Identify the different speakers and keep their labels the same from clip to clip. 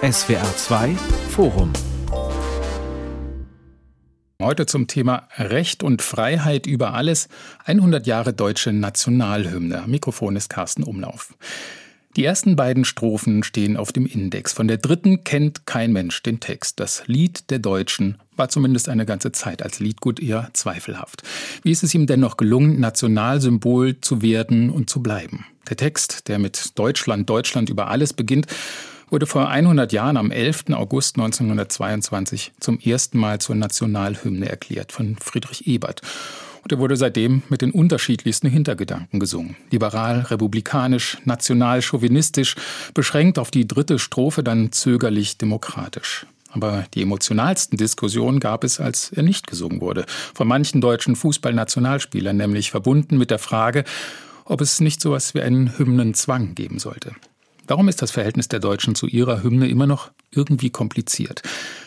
Speaker 1: SWR 2 Forum Heute zum Thema Recht und Freiheit über alles. 100 Jahre deutsche Nationalhymne. Mikrofon ist Carsten Umlauf. Die ersten beiden Strophen stehen auf dem Index. Von der dritten kennt kein Mensch den Text. Das Lied der Deutschen war zumindest eine ganze Zeit als Liedgut eher zweifelhaft. Wie ist es ihm dennoch gelungen, Nationalsymbol zu werden und zu bleiben? Der Text, der mit Deutschland, Deutschland über alles beginnt, wurde vor 100 Jahren am 11. August 1922 zum ersten Mal zur Nationalhymne erklärt von Friedrich Ebert. Und er wurde seitdem mit den unterschiedlichsten Hintergedanken gesungen. Liberal, republikanisch, national, chauvinistisch, beschränkt auf die dritte Strophe dann zögerlich demokratisch. Aber die emotionalsten Diskussionen gab es, als er nicht gesungen wurde. Von manchen deutschen Fußballnationalspielern, nämlich verbunden mit der Frage, ob es nicht so etwas wie einen Hymnenzwang geben sollte. Warum ist das Verhältnis der Deutschen zu ihrer Hymne immer noch irgendwie kompliziert?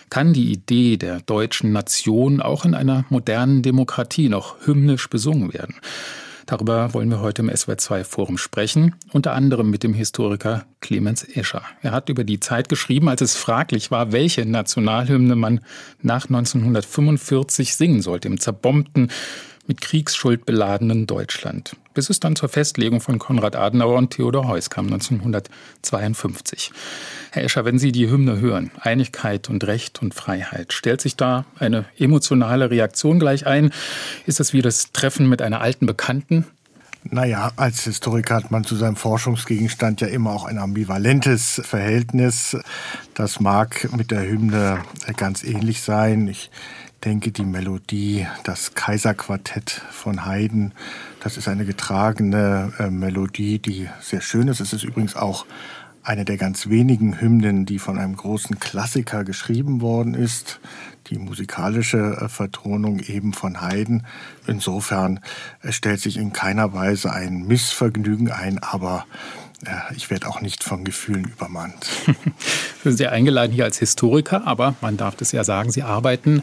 Speaker 1: Kann die Idee der deutschen Nation auch in einer modernen Demokratie noch hymnisch besungen werden? Darüber wollen wir heute im SWR2 Forum sprechen, unter anderem mit dem Historiker Clemens Escher. Er hat über die Zeit geschrieben, als es fraglich war, welche Nationalhymne man nach 1945 singen sollte, im zerbombten, mit Kriegsschuld beladenen Deutschland bis es dann zur Festlegung von Konrad Adenauer und Theodor Heuss kam 1952. Herr Escher, wenn Sie die Hymne hören, Einigkeit und Recht und Freiheit, stellt sich da eine emotionale Reaktion gleich ein? Ist das wie das Treffen mit einer alten Bekannten?
Speaker 2: Naja, als Historiker hat man zu seinem Forschungsgegenstand ja immer auch ein ambivalentes Verhältnis. Das mag mit der Hymne ganz ähnlich sein. Ich denke, die Melodie, das Kaiserquartett von Haydn, das ist eine getragene äh, Melodie, die sehr schön ist. Es ist übrigens auch eine der ganz wenigen Hymnen, die von einem großen Klassiker geschrieben worden ist. Die musikalische äh, Vertonung eben von Haydn. Insofern äh, stellt sich in keiner Weise ein Missvergnügen ein, aber ich werde auch nicht von Gefühlen übermannt.
Speaker 1: Ja eingeladen hier als Historiker, aber man darf das ja sagen, Sie arbeiten,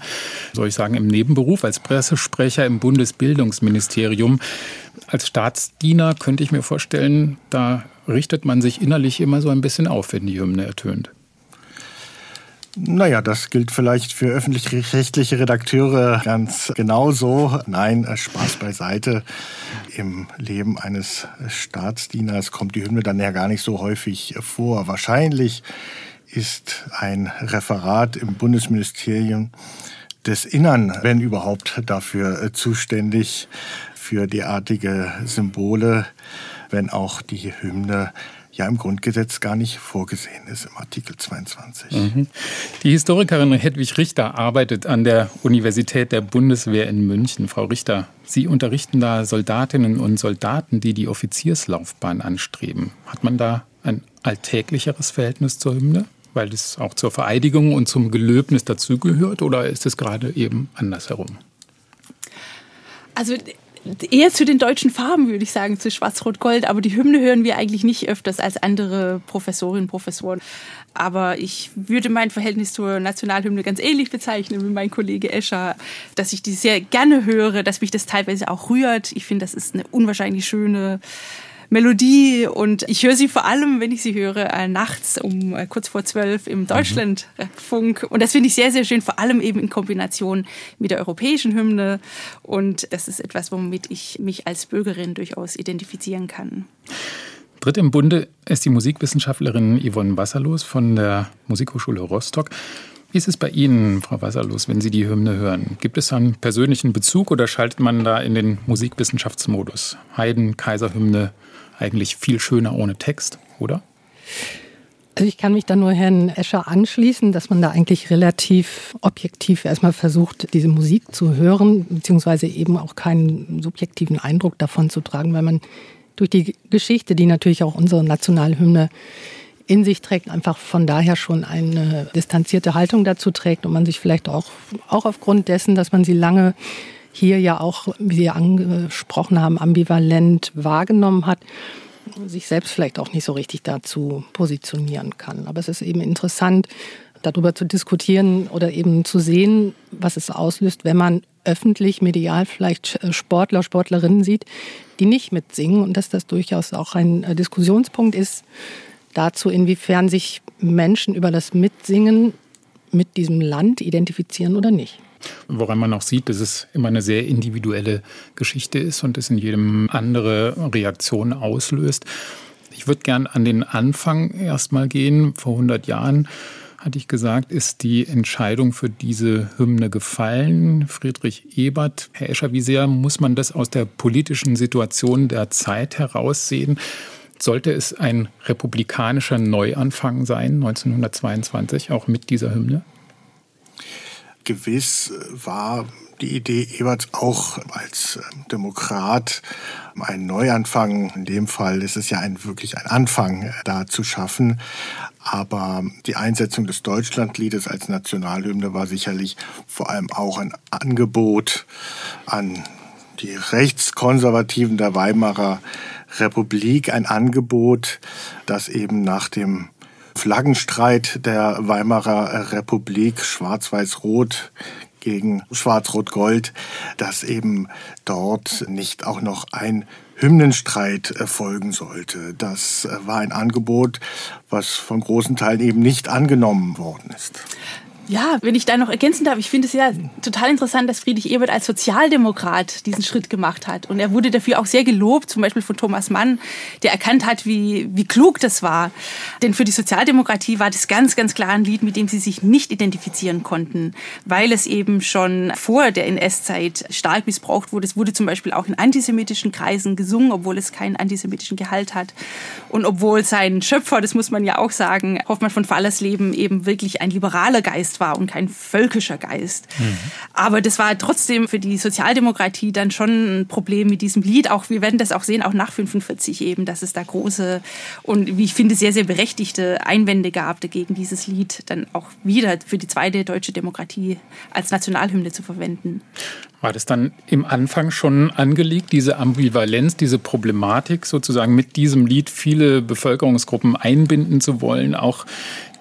Speaker 1: soll ich sagen, im Nebenberuf als Pressesprecher im Bundesbildungsministerium. Als Staatsdiener könnte ich mir vorstellen, da richtet man sich innerlich immer so ein bisschen auf, wenn die Hymne ertönt.
Speaker 2: Naja, das gilt vielleicht für öffentlich-rechtliche Redakteure ganz genauso. Nein, äh, Spaß beiseite. Im Leben eines Staatsdieners kommt die Hymne dann ja gar nicht so häufig vor. Wahrscheinlich ist ein Referat im Bundesministerium des Innern, wenn überhaupt, dafür äh, zuständig für derartige Symbole, wenn auch die Hymne ja im Grundgesetz gar nicht vorgesehen ist im Artikel 22. Mhm.
Speaker 1: Die Historikerin Hedwig Richter arbeitet an der Universität der Bundeswehr in München. Frau Richter, Sie unterrichten da Soldatinnen und Soldaten, die die Offizierslaufbahn anstreben. Hat man da ein alltäglicheres Verhältnis zur Hymne? Weil das auch zur Vereidigung und zum Gelöbnis dazugehört oder ist es gerade eben andersherum?
Speaker 3: Also eher zu den deutschen Farben, würde ich sagen, zu Schwarz-Rot-Gold. Aber die Hymne hören wir eigentlich nicht öfters als andere Professorinnen und Professoren. Aber ich würde mein Verhältnis zur Nationalhymne ganz ähnlich bezeichnen wie mein Kollege Escher, dass ich die sehr gerne höre, dass mich das teilweise auch rührt. Ich finde, das ist eine unwahrscheinlich schöne Melodie und ich höre sie vor allem, wenn ich sie höre, äh, nachts um äh, kurz vor zwölf im mhm. Deutschlandfunk. Und das finde ich sehr, sehr schön, vor allem eben in Kombination mit der europäischen Hymne. Und das ist etwas, womit ich mich als Bürgerin durchaus identifizieren kann.
Speaker 1: Dritt im Bunde ist die Musikwissenschaftlerin Yvonne Wasserlos von der Musikhochschule Rostock. Wie ist es bei Ihnen, Frau Wasserlos, wenn Sie die Hymne hören? Gibt es einen persönlichen Bezug oder schaltet man da in den Musikwissenschaftsmodus? Haydn, Kaiserhymne, eigentlich viel schöner ohne Text, oder?
Speaker 4: Also ich kann mich da nur Herrn Escher anschließen, dass man da eigentlich relativ objektiv erstmal versucht, diese Musik zu hören, beziehungsweise eben auch keinen subjektiven Eindruck davon zu tragen, weil man durch die Geschichte, die natürlich auch unsere Nationalhymne in sich trägt, einfach von daher schon eine distanzierte Haltung dazu trägt und man sich vielleicht auch, auch aufgrund dessen, dass man sie lange hier ja auch, wie Sie angesprochen haben, ambivalent wahrgenommen hat, sich selbst vielleicht auch nicht so richtig dazu positionieren kann. Aber es ist eben interessant, darüber zu diskutieren oder eben zu sehen, was es auslöst, wenn man öffentlich, medial vielleicht Sportler, Sportlerinnen sieht, die nicht mitsingen und dass das durchaus auch ein Diskussionspunkt ist, dazu, inwiefern sich Menschen über das Mitsingen mit diesem Land identifizieren oder nicht.
Speaker 1: Woran man auch sieht, dass es immer eine sehr individuelle Geschichte ist und es in jedem andere Reaktionen auslöst. Ich würde gern an den Anfang erstmal gehen. Vor 100 Jahren hatte ich gesagt, ist die Entscheidung für diese Hymne gefallen. Friedrich Ebert, Herr Escher, wie sehr muss man das aus der politischen Situation der Zeit heraussehen? Sollte es ein republikanischer Neuanfang sein, 1922, auch mit dieser Hymne?
Speaker 2: Gewiss war die Idee Eberts auch als Demokrat einen Neuanfang, in dem Fall ist es ja ein, wirklich ein Anfang da zu schaffen. Aber die Einsetzung des Deutschlandliedes als Nationalhymne war sicherlich vor allem auch ein Angebot an die Rechtskonservativen der Weimarer Republik, ein Angebot, das eben nach dem Flaggenstreit der Weimarer Republik Schwarz-Weiß-Rot gegen Schwarz-Rot-Gold, dass eben dort nicht auch noch ein Hymnenstreit folgen sollte. Das war ein Angebot, was von großen Teilen eben nicht angenommen worden ist.
Speaker 3: Ja, wenn ich da noch ergänzen darf, ich finde es ja total interessant, dass Friedrich Ebert als Sozialdemokrat diesen Schritt gemacht hat. Und er wurde dafür auch sehr gelobt, zum Beispiel von Thomas Mann, der erkannt hat, wie, wie klug das war. Denn für die Sozialdemokratie war das ganz, ganz klar ein Lied, mit dem sie sich nicht identifizieren konnten, weil es eben schon vor der NS-Zeit stark missbraucht wurde. Es wurde zum Beispiel auch in antisemitischen Kreisen gesungen, obwohl es keinen antisemitischen Gehalt hat. Und obwohl sein Schöpfer, das muss man ja auch sagen, Hoffmann von Fallersleben eben wirklich ein liberaler Geist war und kein völkischer Geist. Mhm. Aber das war trotzdem für die Sozialdemokratie dann schon ein Problem mit diesem Lied. Auch wir werden das auch sehen, auch nach 45 eben, dass es da große und wie ich finde sehr sehr berechtigte Einwände gab dagegen dieses Lied dann auch wieder für die zweite deutsche Demokratie als Nationalhymne zu verwenden.
Speaker 1: War das dann im Anfang schon angelegt, diese Ambivalenz, diese Problematik sozusagen mit diesem Lied viele Bevölkerungsgruppen einbinden zu wollen, auch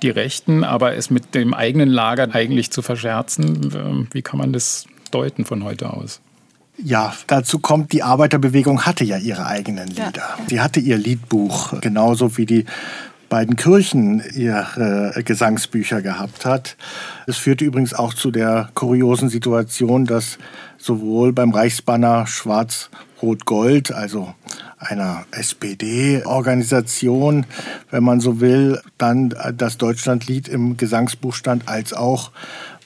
Speaker 1: die Rechten, aber es mit dem eigenen Lager eigentlich zu verscherzen? Ähm, wie kann man das deuten von heute aus?
Speaker 2: Ja, dazu kommt, die Arbeiterbewegung hatte ja ihre eigenen Lieder. Ja. Sie hatte ihr Liedbuch, genauso wie die beiden Kirchen ihre Gesangsbücher gehabt hat. Es führte übrigens auch zu der kuriosen Situation, dass sowohl beim Reichsbanner Schwarz-Rot-Gold, also einer SPD-Organisation, wenn man so will, dann das Deutschlandlied im Gesangsbuch stand, als auch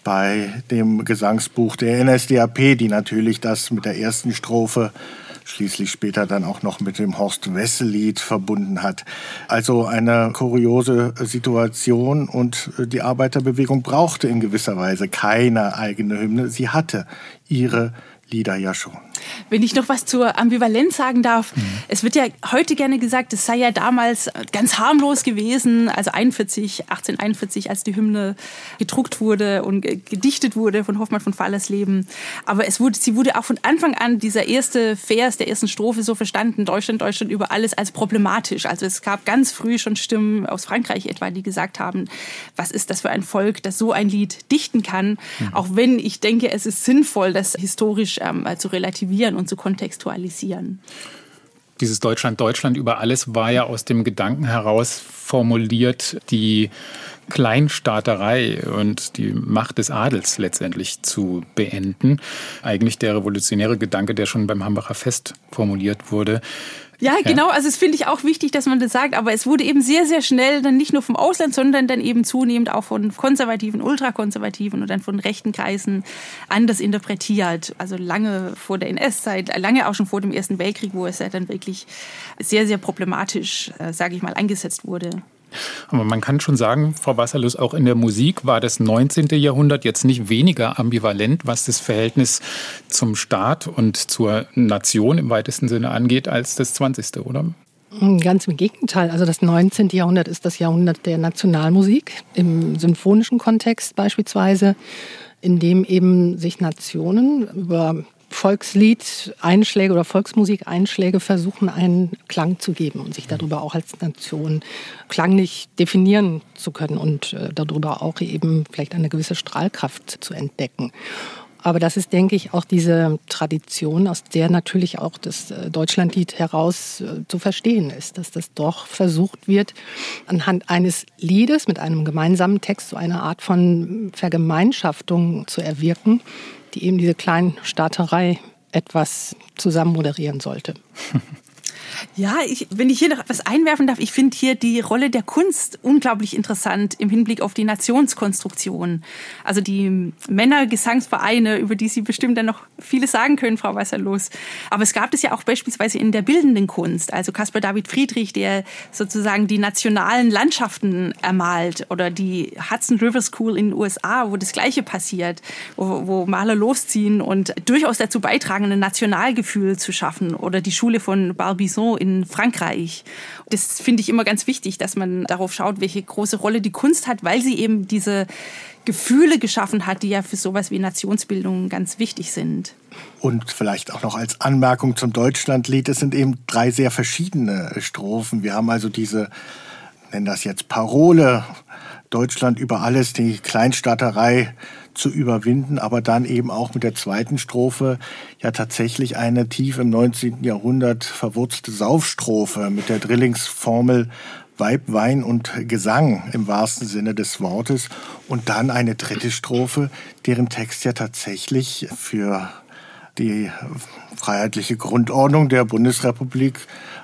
Speaker 2: bei dem Gesangsbuch der NSDAP, die natürlich das mit der ersten Strophe schließlich später dann auch noch mit dem Horst Wessel-Lied verbunden hat. Also eine kuriose Situation und die Arbeiterbewegung brauchte in gewisser Weise keine eigene Hymne. Sie hatte ihre Lieder ja schon.
Speaker 3: Wenn ich noch was zur Ambivalenz sagen darf, mhm. es wird ja heute gerne gesagt, es sei ja damals ganz harmlos gewesen, also 41, 1841, als die Hymne gedruckt wurde und gedichtet wurde von Hoffmann von Fallersleben. Aber es wurde, sie wurde auch von Anfang an, dieser erste Vers der ersten Strophe so verstanden, Deutschland, Deutschland über alles als problematisch. Also es gab ganz früh schon Stimmen aus Frankreich etwa, die gesagt haben, was ist das für ein Volk, das so ein Lied dichten kann. Mhm. Auch wenn ich denke, es ist sinnvoll, das historisch ähm, zu relativieren und zu kontextualisieren.
Speaker 1: Dieses Deutschland, Deutschland über alles war ja aus dem Gedanken heraus formuliert, die Kleinstaaterei und die Macht des Adels letztendlich zu beenden. Eigentlich der revolutionäre Gedanke, der schon beim Hambacher Fest formuliert wurde.
Speaker 3: Ja, genau. Also es finde ich auch wichtig, dass man das sagt. Aber es wurde eben sehr, sehr schnell dann nicht nur vom Ausland, sondern dann eben zunehmend auch von konservativen, ultrakonservativen und dann von rechten Kreisen anders interpretiert. Also lange vor der NS-Zeit, lange auch schon vor dem Ersten Weltkrieg, wo es ja dann wirklich sehr, sehr problematisch, äh, sage ich mal, eingesetzt wurde.
Speaker 1: Aber man kann schon sagen, Frau Wasserlus, auch in der Musik war das 19. Jahrhundert jetzt nicht weniger ambivalent, was das Verhältnis zum Staat und zur Nation im weitesten Sinne angeht, als das 20. oder?
Speaker 4: Ganz im Gegenteil. Also das 19. Jahrhundert ist das Jahrhundert der Nationalmusik, im symphonischen Kontext beispielsweise, in dem eben sich Nationen über Volkslied-Einschläge oder Volksmusik-Einschläge versuchen, einen Klang zu geben und sich darüber auch als Nation klanglich definieren zu können und äh, darüber auch eben vielleicht eine gewisse Strahlkraft zu entdecken. Aber das ist, denke ich, auch diese Tradition, aus der natürlich auch das äh, Deutschlandlied heraus äh, zu verstehen ist, dass das doch versucht wird, anhand eines Liedes mit einem gemeinsamen Text so eine Art von Vergemeinschaftung zu erwirken, die eben diese Kleinstaaterei etwas zusammen moderieren sollte.
Speaker 3: Ja, ich, wenn ich hier noch etwas einwerfen darf, ich finde hier die Rolle der Kunst unglaublich interessant im Hinblick auf die Nationskonstruktion. Also die Männergesangsvereine, über die Sie bestimmt dann noch vieles sagen können, Frau Wasserlos. Aber es gab es ja auch beispielsweise in der bildenden Kunst. Also Caspar David Friedrich, der sozusagen die nationalen Landschaften ermalt oder die Hudson River School in den USA, wo das Gleiche passiert, wo, wo Maler losziehen und durchaus dazu beitragen, ein Nationalgefühl zu schaffen. Oder die Schule von Barbizon in Frankreich. Das finde ich immer ganz wichtig, dass man darauf schaut, welche große Rolle die Kunst hat, weil sie eben diese Gefühle geschaffen hat, die ja für sowas wie Nationsbildung ganz wichtig sind.
Speaker 2: Und vielleicht auch noch als Anmerkung zum Deutschlandlied, es sind eben drei sehr verschiedene Strophen. Wir haben also diese, nennen das jetzt Parole, Deutschland über alles, die Kleinstaaterei zu überwinden, aber dann eben auch mit der zweiten Strophe ja tatsächlich eine tief im 19. Jahrhundert verwurzelte Saufstrophe mit der Drillingsformel Weib, Wein und Gesang im wahrsten Sinne des Wortes und dann eine dritte Strophe, deren Text ja tatsächlich für die freiheitliche Grundordnung der Bundesrepublik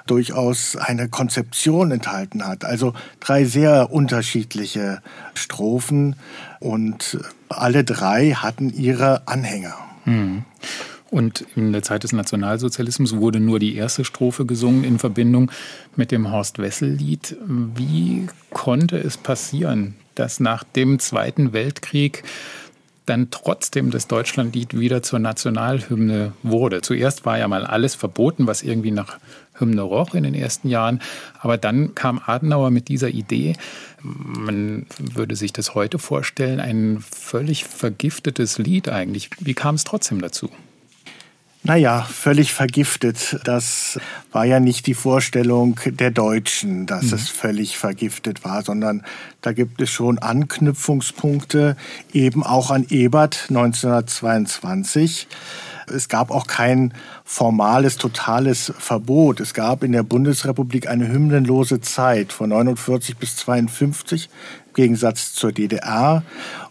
Speaker 2: durchaus eine Konzeption enthalten hat. Also drei sehr unterschiedliche Strophen und alle drei hatten ihre Anhänger.
Speaker 1: Hm. Und in der Zeit des Nationalsozialismus wurde nur die erste Strophe gesungen in Verbindung mit dem Horst Wessel-Lied. Wie konnte es passieren, dass nach dem Zweiten Weltkrieg dann trotzdem das Deutschlandlied wieder zur Nationalhymne wurde. Zuerst war ja mal alles verboten, was irgendwie nach Hymne roch in den ersten Jahren. Aber dann kam Adenauer mit dieser Idee, man würde sich das heute vorstellen, ein völlig vergiftetes Lied eigentlich. Wie kam es trotzdem dazu?
Speaker 2: Naja, völlig vergiftet. Das war ja nicht die Vorstellung der Deutschen, dass mhm. es völlig vergiftet war, sondern da gibt es schon Anknüpfungspunkte, eben auch an Ebert 1922. Es gab auch kein formales, totales Verbot. Es gab in der Bundesrepublik eine hymnenlose Zeit von 49 bis 52 im Gegensatz zur DDR.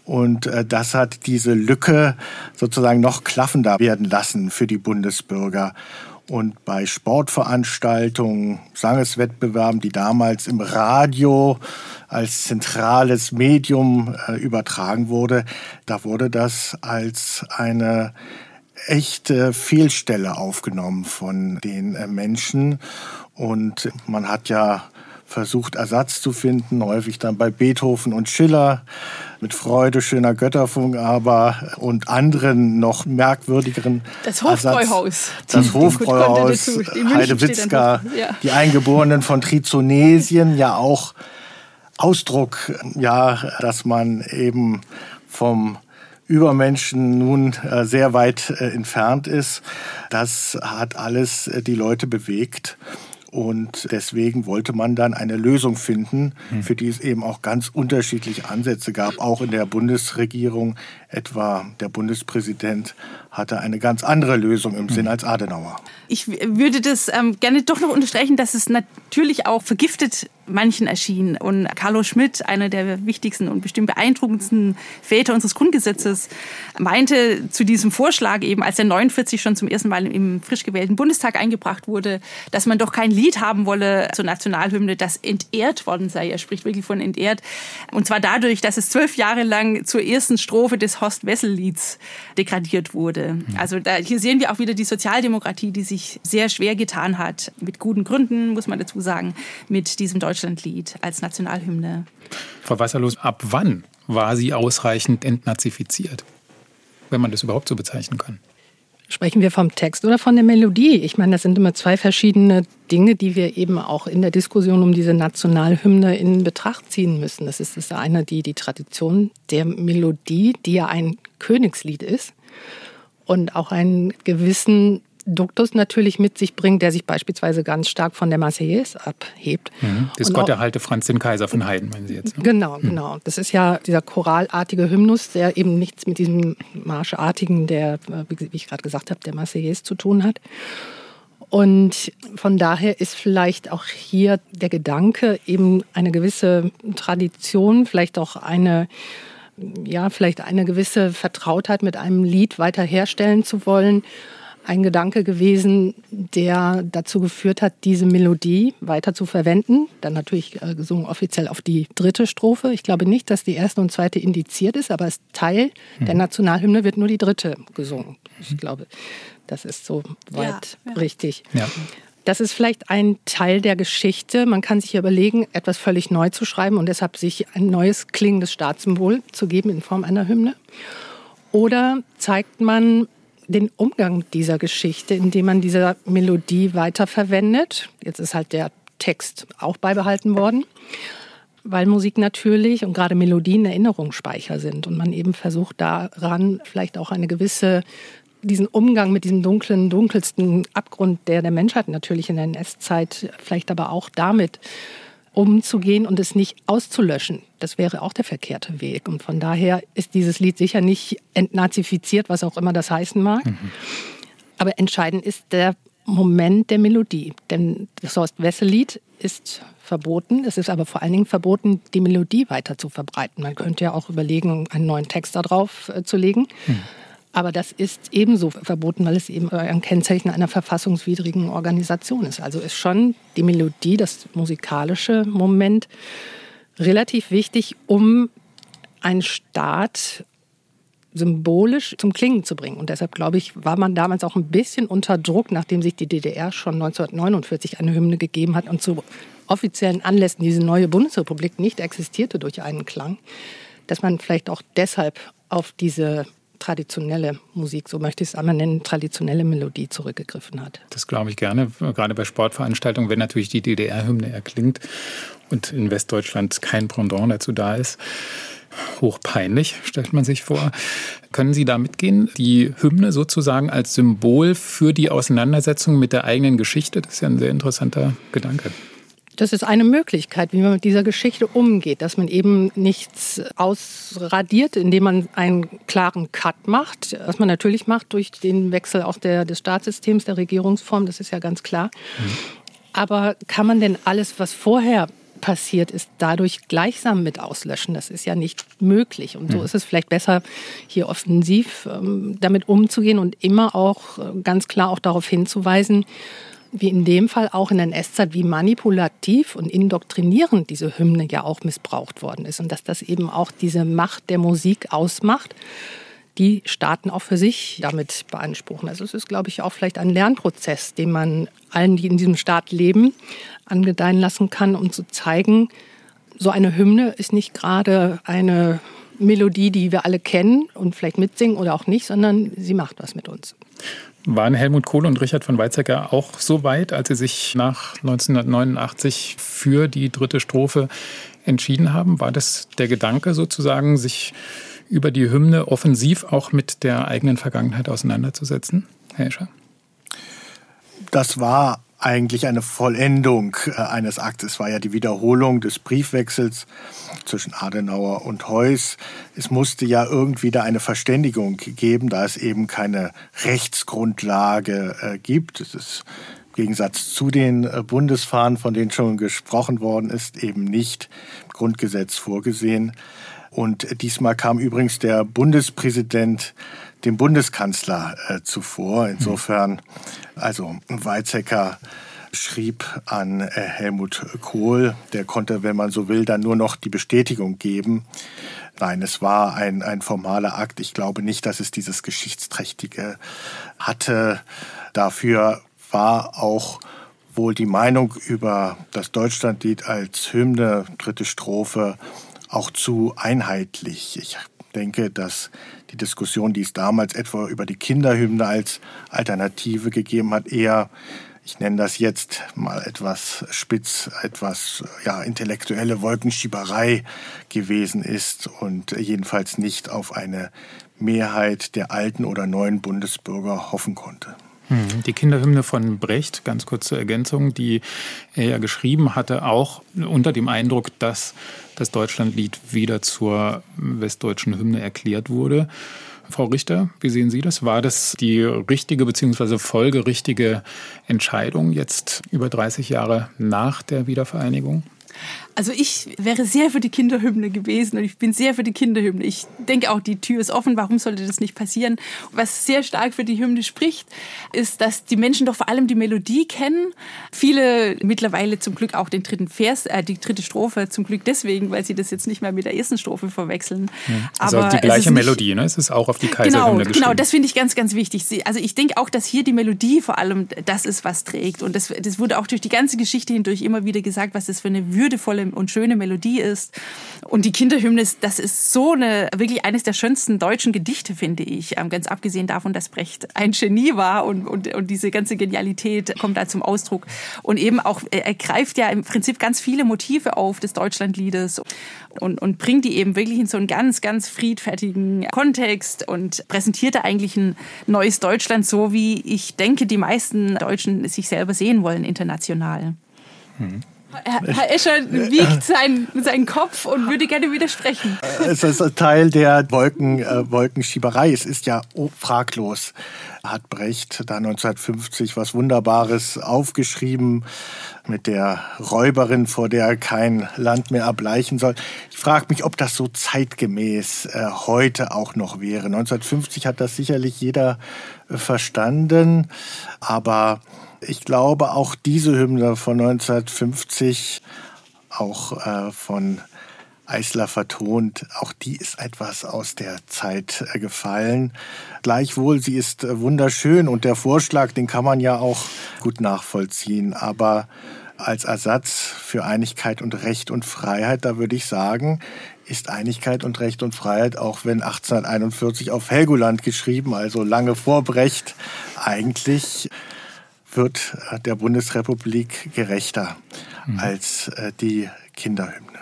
Speaker 2: Und äh, das hat diese Lücke sozusagen noch klaffender werden lassen für die Bundesbürger. Und bei Sportveranstaltungen, Sangeswettbewerben, die damals im Radio als zentrales Medium äh, übertragen wurde, da wurde das als eine echte Fehlstelle aufgenommen von den äh, Menschen. Und man hat ja versucht, Ersatz zu finden, häufig dann bei Beethoven und Schiller mit Freude, schöner Götterfunk, aber und anderen noch merkwürdigeren
Speaker 3: Das Hofbräuhaus.
Speaker 2: Das Hofbräuhaus, Heidewitzka, ja. die Eingeborenen von Trizonesien, ja auch Ausdruck, ja, dass man eben vom Übermenschen nun äh, sehr weit äh, entfernt ist. Das hat alles äh, die Leute bewegt. Und deswegen wollte man dann eine Lösung finden, hm. für die es eben auch ganz unterschiedliche Ansätze gab, auch in der Bundesregierung. Etwa der Bundespräsident hatte eine ganz andere Lösung im Sinn hm. als Adenauer.
Speaker 3: Ich würde das ähm, gerne doch noch unterstreichen, dass es natürlich auch vergiftet manchen erschien. Und Carlo Schmidt, einer der wichtigsten und bestimmt beeindruckendsten Väter unseres Grundgesetzes, meinte zu diesem Vorschlag eben, als er 49 schon zum ersten Mal im frisch gewählten Bundestag eingebracht wurde, dass man doch kein Lied haben wolle zur Nationalhymne, das entehrt worden sei. Er spricht wirklich von entehrt. Und zwar dadurch, dass es zwölf Jahre lang zur ersten Strophe des Horst-Wessel-Lieds degradiert wurde. Also da, hier sehen wir auch wieder die Sozialdemokratie, die sich sehr schwer getan hat, mit guten Gründen, muss man dazu sagen, mit diesem Deutschlandlied als Nationalhymne.
Speaker 1: Frau Wasserlos, ab wann war sie ausreichend entnazifiziert? Wenn man das überhaupt so bezeichnen kann.
Speaker 4: Sprechen wir vom Text oder von der Melodie? Ich meine, das sind immer zwei verschiedene Dinge, die wir eben auch in der Diskussion um diese Nationalhymne in Betracht ziehen müssen. Das ist das eine, die, die Tradition der Melodie, die ja ein Königslied ist und auch einen gewissen Duktus natürlich mit sich bringt, der sich beispielsweise ganz stark von der Marseillaise abhebt.
Speaker 1: Mhm. Das Gott erhalte Franz den Kaiser von Heiden, meinen Sie jetzt?
Speaker 4: Ne? Genau, mhm. genau. Das ist ja dieser choralartige Hymnus, der eben nichts mit diesem marschartigen, der, äh, wie ich gerade gesagt habe, der Marseillaise zu tun hat. Und von daher ist vielleicht auch hier der Gedanke, eben eine gewisse Tradition, vielleicht auch eine, ja, vielleicht eine gewisse Vertrautheit mit einem Lied weiter herstellen zu wollen, ein Gedanke gewesen, der dazu geführt hat, diese Melodie weiter zu verwenden. Dann natürlich äh, gesungen offiziell auf die dritte Strophe. Ich glaube nicht, dass die erste und zweite indiziert ist, aber als Teil mhm. der Nationalhymne wird nur die dritte gesungen. Ich glaube, das ist so weit ja, ja. richtig. Ja. Das ist vielleicht ein Teil der Geschichte. Man kann sich überlegen, etwas völlig neu zu schreiben und deshalb sich ein neues klingendes Staatssymbol zu geben in Form einer Hymne. Oder zeigt man den Umgang dieser Geschichte, indem man diese Melodie weiterverwendet. Jetzt ist halt der Text auch beibehalten worden, weil Musik natürlich und gerade Melodien Erinnerungsspeicher sind und man eben versucht daran vielleicht auch eine gewisse diesen Umgang mit diesem dunklen, dunkelsten Abgrund, der der Menschheit natürlich in der NS-Zeit, vielleicht aber auch damit umzugehen und es nicht auszulöschen. Das wäre auch der verkehrte Weg. Und von daher ist dieses Lied sicher nicht entnazifiziert, was auch immer das heißen mag. Mhm. Aber entscheidend ist der Moment der Melodie. Denn das Horst-Wessel-Lied ist verboten. Es ist aber vor allen Dingen verboten, die Melodie weiter zu verbreiten. Man könnte ja auch überlegen, einen neuen Text darauf äh, zu legen. Mhm. Aber das ist ebenso verboten, weil es eben ein Kennzeichen einer verfassungswidrigen Organisation ist. Also ist schon die Melodie, das musikalische Moment relativ wichtig, um einen Staat symbolisch zum Klingen zu bringen. Und deshalb, glaube ich, war man damals auch ein bisschen unter Druck, nachdem sich die DDR schon 1949 eine Hymne gegeben hat und zu offiziellen Anlässen diese neue Bundesrepublik nicht existierte durch einen Klang, dass man vielleicht auch deshalb auf diese traditionelle Musik, so möchte ich es einmal nennen, traditionelle Melodie zurückgegriffen hat.
Speaker 1: Das glaube ich gerne, gerade bei Sportveranstaltungen, wenn natürlich die DDR-Hymne erklingt und in Westdeutschland kein Pendant dazu da ist. Hochpeinlich, stellt man sich vor. Können Sie da mitgehen? Die Hymne sozusagen als Symbol für die Auseinandersetzung mit der eigenen Geschichte, das ist ja ein sehr interessanter Gedanke.
Speaker 4: Das ist eine Möglichkeit, wie man mit dieser Geschichte umgeht, dass man eben nichts ausradiert, indem man einen klaren Cut macht, was man natürlich macht durch den Wechsel auch der, des Staatssystems, der Regierungsform, das ist ja ganz klar. Mhm. Aber kann man denn alles, was vorher passiert ist, dadurch gleichsam mit auslöschen. Das ist ja nicht möglich. Und so mhm. ist es vielleicht besser, hier offensiv ähm, damit umzugehen und immer auch äh, ganz klar auch darauf hinzuweisen, wie in dem Fall auch in der NS-Zeit, wie manipulativ und indoktrinierend diese Hymne ja auch missbraucht worden ist und dass das eben auch diese Macht der Musik ausmacht, die Staaten auch für sich damit beanspruchen. Also es ist, glaube ich, auch vielleicht ein Lernprozess, den man allen, die in diesem Staat leben, angedeihen lassen kann, um zu zeigen, so eine Hymne ist nicht gerade eine Melodie, die wir alle kennen und vielleicht mitsingen oder auch nicht, sondern sie macht was mit uns.
Speaker 1: Waren Helmut Kohl und Richard von Weizsäcker auch so weit, als sie sich nach 1989 für die dritte Strophe entschieden haben? War das der Gedanke sozusagen, sich über die Hymne offensiv auch mit der eigenen Vergangenheit auseinanderzusetzen, Herr Escher?
Speaker 2: Das war eigentlich eine Vollendung äh, eines Aktes. Es war ja die Wiederholung des Briefwechsels zwischen Adenauer und Heuss. Es musste ja irgendwie da eine Verständigung geben, da es eben keine Rechtsgrundlage äh, gibt. Es ist im Gegensatz zu den äh, Bundesfahnen, von denen schon gesprochen worden ist, eben nicht Grundgesetz vorgesehen. Und diesmal kam übrigens der Bundespräsident dem Bundeskanzler äh, zuvor. Insofern, also Weizsäcker schrieb an äh, Helmut Kohl, der konnte, wenn man so will, dann nur noch die Bestätigung geben. Nein, es war ein, ein formaler Akt. Ich glaube nicht, dass es dieses Geschichtsträchtige hatte. Dafür war auch wohl die Meinung über das Deutschlandlied als Hymne, dritte Strophe, auch zu einheitlich. Ich denke, dass die Diskussion, die es damals etwa über die Kinderhymne als Alternative gegeben hat, eher ich nenne das jetzt mal etwas spitz, etwas ja, intellektuelle Wolkenschieberei gewesen ist und jedenfalls nicht auf eine Mehrheit der alten oder neuen Bundesbürger hoffen konnte.
Speaker 1: Hm, die Kinderhymne von Brecht, ganz kurz zur Ergänzung, die er ja geschrieben hatte, auch unter dem Eindruck, dass das Deutschlandlied wieder zur westdeutschen Hymne erklärt wurde. Frau Richter, wie sehen Sie das? War das die richtige bzw. folgerichtige Entscheidung jetzt über 30 Jahre nach der Wiedervereinigung?
Speaker 3: Also ich wäre sehr für die Kinderhymne gewesen und ich bin sehr für die Kinderhymne. Ich denke auch, die Tür ist offen, warum sollte das nicht passieren? Was sehr stark für die Hymne spricht, ist, dass die Menschen doch vor allem die Melodie kennen. Viele mittlerweile zum Glück auch den dritten Vers, äh, die dritte Strophe, zum Glück deswegen, weil sie das jetzt nicht mehr mit der ersten Strophe verwechseln.
Speaker 1: Ja, also Aber die gleiche Melodie, ne? Es ist auch auf die Kaiserhymne
Speaker 3: genau,
Speaker 1: geschrieben.
Speaker 3: Genau, das finde ich ganz, ganz wichtig. Also ich denke auch, dass hier die Melodie vor allem das ist, was trägt. Und das, das wurde auch durch die ganze Geschichte hindurch immer wieder gesagt, was das für eine würdevolle und schöne Melodie ist. Und die Kinderhymne, das ist so eine, wirklich eines der schönsten deutschen Gedichte, finde ich. Ähm, ganz abgesehen davon, dass Brecht ein Genie war und, und, und diese ganze Genialität kommt da zum Ausdruck. Und eben auch, er greift ja im Prinzip ganz viele Motive auf des Deutschlandliedes und, und bringt die eben wirklich in so einen ganz, ganz friedfertigen Kontext und präsentiert da eigentlich ein neues Deutschland so, wie ich denke, die meisten Deutschen sich selber sehen wollen international. Hm. Herr Escher wiegt seinen, seinen Kopf und würde gerne widersprechen.
Speaker 2: Es ist Teil der Wolken, äh, Wolkenschieberei. Es ist ja oh, fraglos, hat Brecht da 1950 was Wunderbares aufgeschrieben mit der Räuberin, vor der kein Land mehr erbleichen soll. Ich frage mich, ob das so zeitgemäß äh, heute auch noch wäre. 1950 hat das sicherlich jeder äh, verstanden, aber ich glaube, auch diese Hymne von 1950, auch äh, von Eisler vertont, auch die ist etwas aus der Zeit äh, gefallen. Gleichwohl, sie ist äh, wunderschön und der Vorschlag, den kann man ja auch gut nachvollziehen. Aber als Ersatz für Einigkeit und Recht und Freiheit, da würde ich sagen, ist Einigkeit und Recht und Freiheit, auch wenn 1841 auf Helgoland geschrieben, also lange vor Brecht, eigentlich wird äh, der Bundesrepublik gerechter mhm. als äh, die Kinderhymne.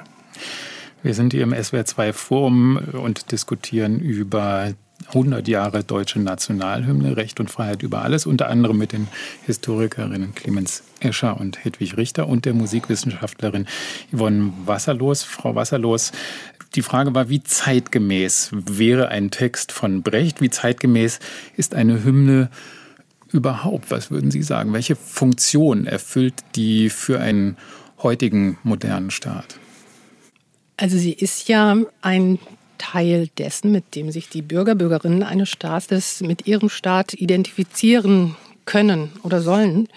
Speaker 1: Wir sind hier im SWR2 Forum und diskutieren über 100 Jahre deutsche Nationalhymne, Recht und Freiheit über alles, unter anderem mit den Historikerinnen Clemens Escher und Hedwig Richter und der Musikwissenschaftlerin Yvonne Wasserlos. Frau Wasserlos, die Frage war, wie zeitgemäß wäre ein Text von Brecht, wie zeitgemäß ist eine Hymne überhaupt? Was würden Sie sagen? Welche Funktion erfüllt die für einen heutigen modernen Staat?
Speaker 4: Also sie ist ja ein Teil dessen, mit dem sich die Bürger, Bürgerinnen eines Staates mit ihrem Staat identifizieren können oder sollen.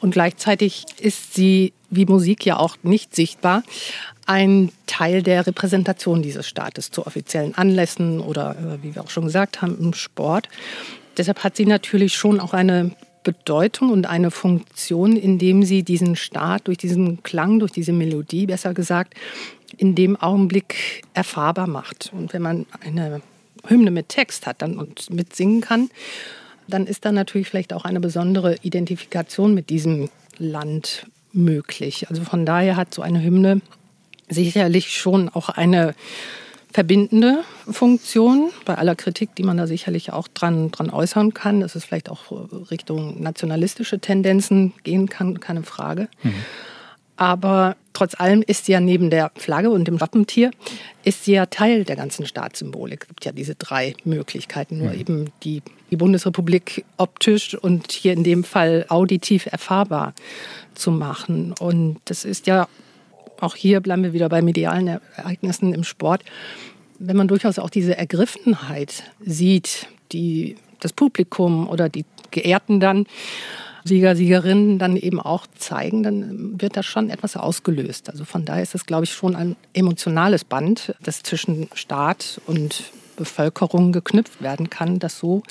Speaker 4: Und gleichzeitig ist sie, wie Musik ja auch nicht sichtbar, ein Teil der Repräsentation dieses Staates zu offiziellen Anlässen oder, äh, wie wir auch schon gesagt haben, im Sport. Deshalb hat sie natürlich schon auch eine Bedeutung und eine Funktion, indem sie diesen Staat durch diesen Klang, durch diese Melodie, besser gesagt, in dem Augenblick erfahrbar macht. Und wenn man eine Hymne mit Text hat dann und mitsingen kann, dann ist da natürlich vielleicht auch eine besondere Identifikation mit diesem Land möglich. Also von daher hat so eine Hymne sicherlich schon auch eine verbindende Funktion, bei aller Kritik, die man da sicherlich auch dran, dran äußern kann, dass es vielleicht auch Richtung nationalistische Tendenzen gehen kann, keine Frage. Mhm. Aber trotz allem ist sie ja neben der Flagge und dem Wappentier, ist sie ja Teil der ganzen Staatssymbolik. Es gibt ja diese drei Möglichkeiten, nur mhm. eben die, die Bundesrepublik optisch und hier in dem Fall auditiv erfahrbar zu machen. Und das ist ja auch hier bleiben wir wieder bei medialen Ereignissen im Sport, wenn man durchaus auch diese Ergriffenheit sieht, die das Publikum oder die Geehrten dann, Sieger, Siegerinnen dann eben auch zeigen, dann wird da schon etwas ausgelöst. Also von daher ist es, glaube ich, schon ein emotionales Band, das zwischen Staat und Bevölkerung geknüpft werden kann, das so,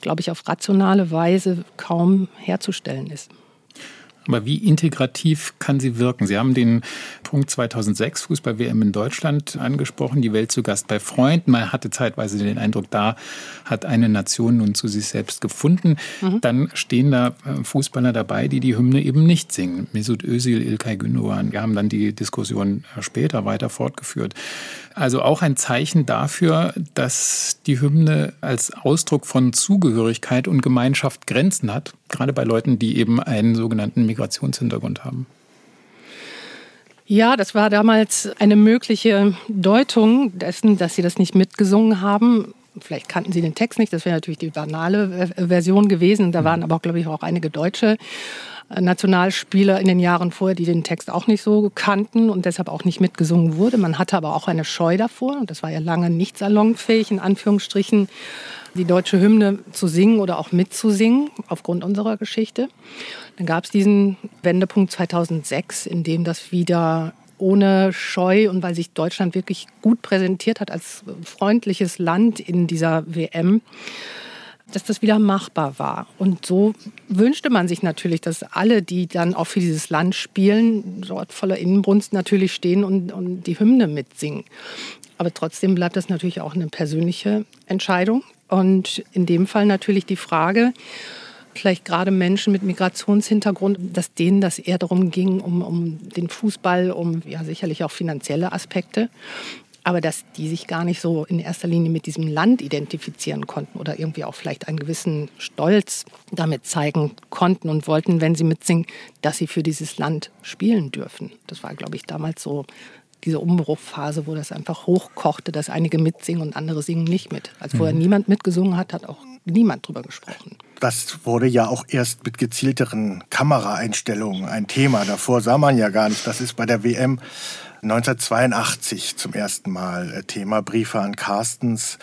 Speaker 4: glaube ich, auf rationale Weise kaum herzustellen ist.
Speaker 1: Aber wie integrativ kann sie wirken? Sie haben den Punkt 2006 Fußball-WM in Deutschland angesprochen, die Welt zu Gast bei Freunden. Man hatte zeitweise den Eindruck, da hat eine Nation nun zu sich selbst gefunden. Mhm. Dann stehen da äh, Fußballer dabei, die die Hymne eben nicht singen. Mesut Özil, Ilkay Gündogan. Wir haben dann die Diskussion später weiter fortgeführt. Also auch ein Zeichen dafür, dass die Hymne als Ausdruck von Zugehörigkeit und Gemeinschaft Grenzen hat, gerade bei Leuten, die eben einen sogenannten Migrationshintergrund haben.
Speaker 4: Ja, das war damals eine mögliche Deutung dessen, dass sie das nicht mitgesungen haben. Vielleicht kannten sie den Text nicht, das wäre natürlich die banale Version gewesen. Da waren aber, glaube ich, auch einige Deutsche Nationalspieler in den Jahren vorher, die den Text auch nicht so kannten und deshalb auch nicht mitgesungen wurde. Man hatte aber auch eine Scheu davor und das war ja lange nicht salonfähig, in Anführungsstrichen, die deutsche Hymne zu singen oder auch mitzusingen, aufgrund unserer Geschichte. Dann gab es diesen Wendepunkt 2006, in dem das wieder ohne Scheu und weil sich Deutschland wirklich gut präsentiert hat als freundliches Land in dieser WM, dass das wieder machbar war. Und so wünschte man sich natürlich, dass alle, die dann auch für dieses Land spielen, dort voller Innenbrunst natürlich stehen und, und die Hymne mitsingen. Aber trotzdem bleibt das natürlich auch eine persönliche Entscheidung. Und in dem Fall natürlich die Frage, vielleicht gerade Menschen mit Migrationshintergrund, dass denen das eher darum ging, um, um den Fußball, um ja sicherlich auch finanzielle Aspekte aber dass die sich gar nicht so in erster Linie mit diesem Land identifizieren konnten oder irgendwie auch vielleicht einen gewissen Stolz damit zeigen konnten und wollten, wenn sie mitsingen, dass sie für dieses Land spielen dürfen. Das war, glaube ich, damals so diese Umbruchphase, wo das einfach hochkochte, dass einige mitsingen und andere singen nicht mit. Als vorher mhm. niemand mitgesungen hat, hat auch niemand drüber gesprochen.
Speaker 2: Das wurde ja auch erst mit gezielteren Kameraeinstellungen ein Thema. Davor sah man ja gar nicht. Das ist bei der WM 1982 zum ersten Mal äh, Thema Briefe an Carstens,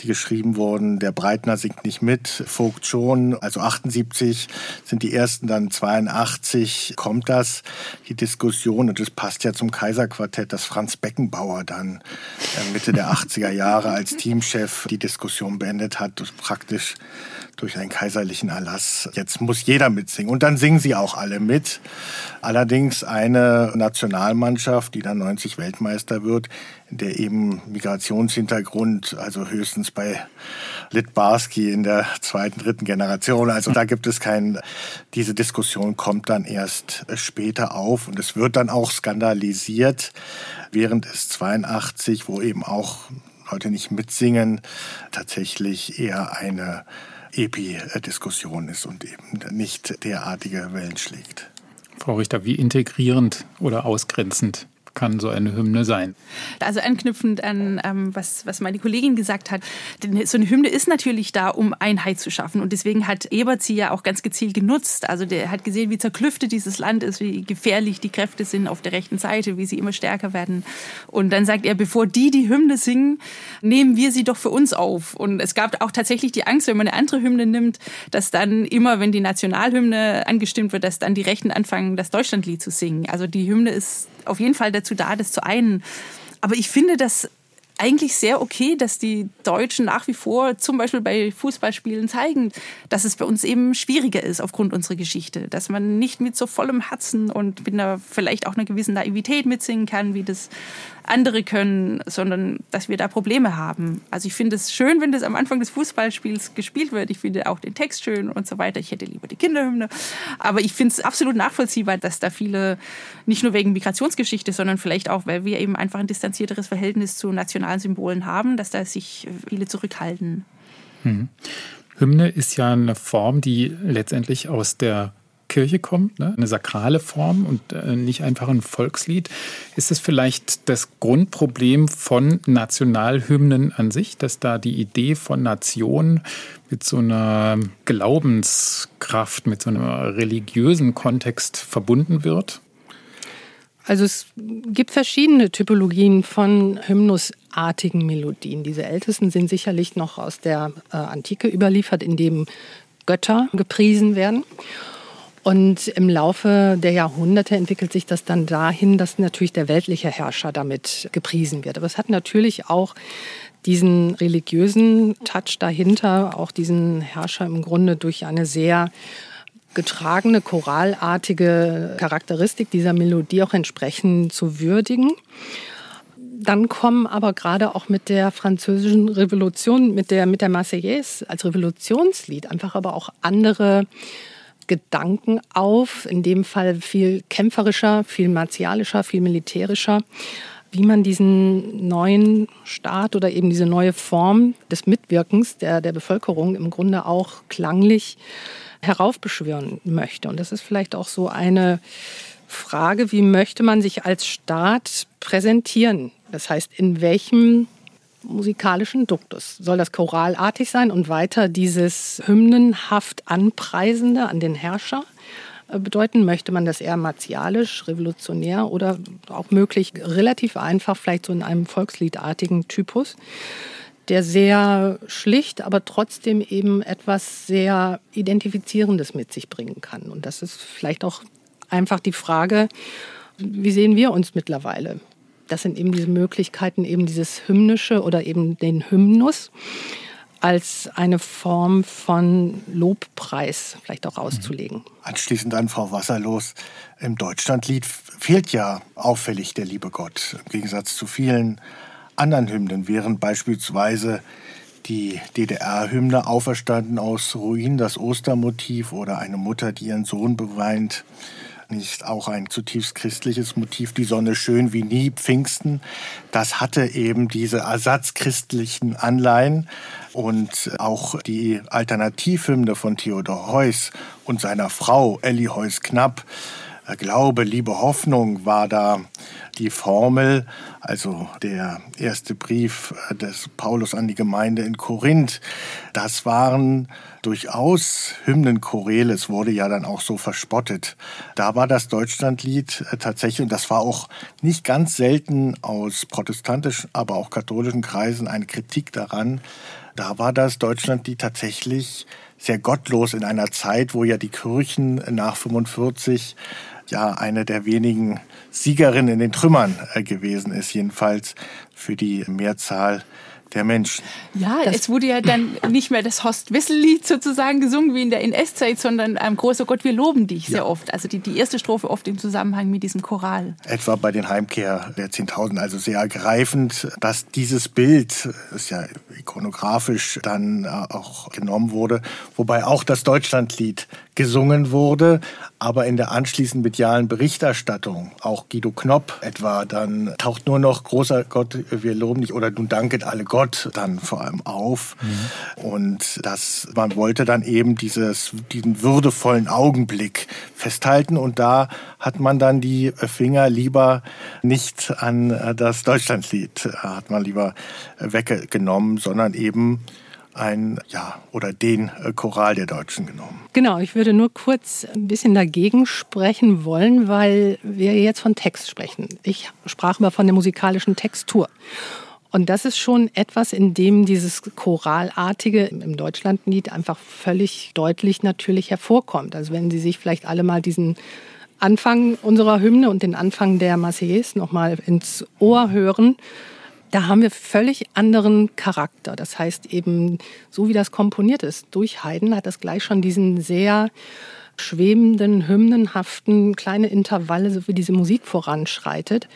Speaker 2: die geschrieben wurden. Der Breitner singt nicht mit, Vogt schon. Also 78 sind die ersten, dann 82 kommt das, die Diskussion. Und es passt ja zum Kaiserquartett, dass Franz Beckenbauer dann äh, Mitte der 80er Jahre als Teamchef die Diskussion beendet hat, praktisch durch einen kaiserlichen Erlass. Jetzt muss jeder mitsingen. Und dann singen sie auch alle mit. Allerdings eine Nationalmannschaft, die dann 90 Weltmeister wird, der eben Migrationshintergrund, also höchstens bei Litbarski in der zweiten, dritten Generation. Also da gibt es keinen, diese Diskussion kommt dann erst später auf und es wird dann auch skandalisiert, während es 82, wo eben auch Leute nicht mitsingen, tatsächlich eher eine Epi-Diskussion ist und eben nicht derartige Wellen schlägt.
Speaker 1: Frau Richter, wie integrierend oder ausgrenzend kann so eine Hymne sein.
Speaker 3: Also anknüpfend an ähm, was, was meine Kollegin gesagt hat, so eine Hymne ist natürlich da, um Einheit zu schaffen. Und deswegen hat Ebert sie ja auch ganz gezielt genutzt. Also der hat gesehen, wie zerklüftet dieses Land ist, wie gefährlich die Kräfte sind auf der rechten Seite, wie sie immer stärker werden. Und dann sagt er, bevor die die Hymne singen, nehmen wir sie doch für uns auf. Und es gab auch tatsächlich die Angst, wenn man eine andere Hymne nimmt, dass dann immer, wenn die Nationalhymne angestimmt wird, dass dann die Rechten anfangen, das Deutschlandlied zu singen. Also die Hymne ist auf jeden Fall dazu da, das zu einen. Aber ich finde das eigentlich sehr okay, dass die Deutschen nach wie vor zum Beispiel bei Fußballspielen zeigen, dass es bei uns eben schwieriger ist aufgrund unserer Geschichte, dass man nicht mit so vollem Herzen und mit einer vielleicht auch einer gewissen Naivität mitsingen kann, wie das andere können, sondern dass wir da Probleme haben. Also ich finde es schön, wenn das am Anfang des Fußballspiels gespielt wird. Ich finde auch den Text schön und so weiter. Ich hätte lieber die Kinderhymne. Aber ich finde es absolut nachvollziehbar, dass da viele, nicht nur wegen Migrationsgeschichte, sondern vielleicht auch, weil wir eben einfach ein distanzierteres Verhältnis zu nationalen Symbolen haben, dass da sich viele zurückhalten.
Speaker 1: Hm. Hymne ist ja eine Form, die letztendlich aus der Kirche kommt, ne? eine sakrale Form und äh, nicht einfach ein Volkslied. Ist es vielleicht das Grundproblem von Nationalhymnen an sich, dass da die Idee von Nation mit so einer Glaubenskraft, mit so einem religiösen Kontext verbunden wird?
Speaker 4: Also es gibt verschiedene Typologien von hymnusartigen Melodien. Diese ältesten sind sicherlich noch aus der äh, Antike überliefert, in dem Götter gepriesen werden. Und im Laufe der Jahrhunderte entwickelt sich das dann dahin, dass natürlich der weltliche Herrscher damit gepriesen wird. Aber es hat natürlich auch diesen religiösen Touch dahinter, auch diesen Herrscher im Grunde durch eine sehr getragene, choralartige Charakteristik dieser Melodie auch entsprechend zu würdigen. Dann kommen aber gerade auch mit der französischen Revolution, mit der, mit der Marseillaise als Revolutionslied einfach aber auch andere Gedanken auf, in dem Fall viel kämpferischer, viel martialischer, viel militärischer, wie man diesen neuen Staat oder eben diese neue Form des Mitwirkens der, der Bevölkerung im Grunde auch klanglich heraufbeschwören möchte. Und das ist vielleicht auch so eine Frage, wie möchte man sich als Staat präsentieren? Das heißt, in welchem musikalischen Duktus. Soll das choralartig sein und weiter dieses hymnenhaft Anpreisende an den Herrscher bedeuten? Möchte man das eher martialisch, revolutionär oder auch möglich relativ einfach, vielleicht so in einem volksliedartigen Typus? der sehr schlicht, aber trotzdem eben etwas sehr Identifizierendes mit sich bringen kann. Und das ist vielleicht auch einfach die Frage, wie sehen wir uns mittlerweile? das sind eben diese Möglichkeiten, eben dieses Hymnische oder eben den Hymnus als eine Form von Lobpreis vielleicht auch auszulegen.
Speaker 2: Anschließend an Frau Wasserlos. Im Deutschlandlied fehlt ja auffällig der liebe Gott. Im Gegensatz zu vielen anderen Hymnen, während beispielsweise die DDR-Hymne Auferstanden aus Ruin, das Ostermotiv oder eine Mutter, die ihren Sohn beweint, nicht auch ein zutiefst christliches Motiv, die Sonne schön wie nie, Pfingsten. Das hatte eben diese ersatzchristlichen Anleihen und auch die Alternativhymne von Theodor Heuss und seiner Frau Elli Heuss-Knapp Glaube, Liebe, Hoffnung war da die Formel, also der erste Brief des Paulus an die Gemeinde in Korinth. Das waren durchaus Hymnenchorele. Es wurde ja dann auch so verspottet. Da war das Deutschlandlied tatsächlich, und das war auch nicht ganz selten aus protestantischen, aber auch katholischen Kreisen eine Kritik daran, da war das Deutschlandlied tatsächlich sehr gottlos in einer Zeit, wo ja die Kirchen nach 45 ja eine der wenigen Siegerinnen in den Trümmern äh, gewesen ist, jedenfalls für die Mehrzahl der Menschen.
Speaker 3: Ja, das es wurde ja dann nicht mehr das Horst-Wessel-Lied sozusagen gesungen wie in der NS-Zeit, sondern ähm, Großer Gott, wir loben dich sehr oft. Also die, die erste Strophe oft im Zusammenhang mit diesem Choral.
Speaker 2: Etwa bei den Heimkehr der 10.000, also sehr ergreifend, dass dieses Bild, das ja ikonografisch dann äh, auch genommen wurde, wobei auch das Deutschlandlied gesungen wurde, aber in der anschließend medialen Berichterstattung, auch Guido Knopp etwa, dann taucht nur noch großer Gott, wir loben dich oder nun danket alle Gott dann vor allem auf. Mhm. Und das, man wollte dann eben dieses, diesen würdevollen Augenblick festhalten und da hat man dann die Finger lieber nicht an das Deutschlandlied, hat man lieber weggenommen, sondern eben ein, ja, oder den äh, Choral der Deutschen genommen.
Speaker 4: Genau, ich würde nur kurz ein bisschen dagegen sprechen wollen, weil wir jetzt von Text sprechen. Ich sprach aber von der musikalischen Textur. Und das ist schon etwas, in dem dieses Choralartige im Deutschlandlied einfach völlig deutlich natürlich hervorkommt. Also wenn Sie sich vielleicht alle mal diesen Anfang unserer Hymne und den Anfang der Marseillaise noch mal ins Ohr hören, da haben wir völlig anderen Charakter. Das heißt eben, so wie das komponiert ist durch Haydn, hat das gleich schon diesen sehr schwebenden, hymnenhaften, kleine Intervalle, so wie diese Musik voranschreitet,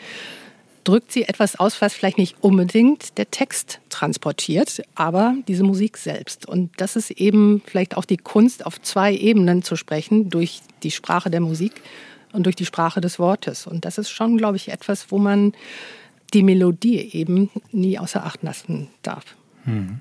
Speaker 4: drückt sie etwas aus, was vielleicht nicht unbedingt der Text transportiert, aber diese Musik selbst. Und das ist eben vielleicht auch die Kunst, auf zwei Ebenen zu sprechen, durch die Sprache der Musik und durch die Sprache des Wortes. Und das ist schon, glaube ich, etwas, wo man die Melodie eben nie außer Acht lassen darf. Hm.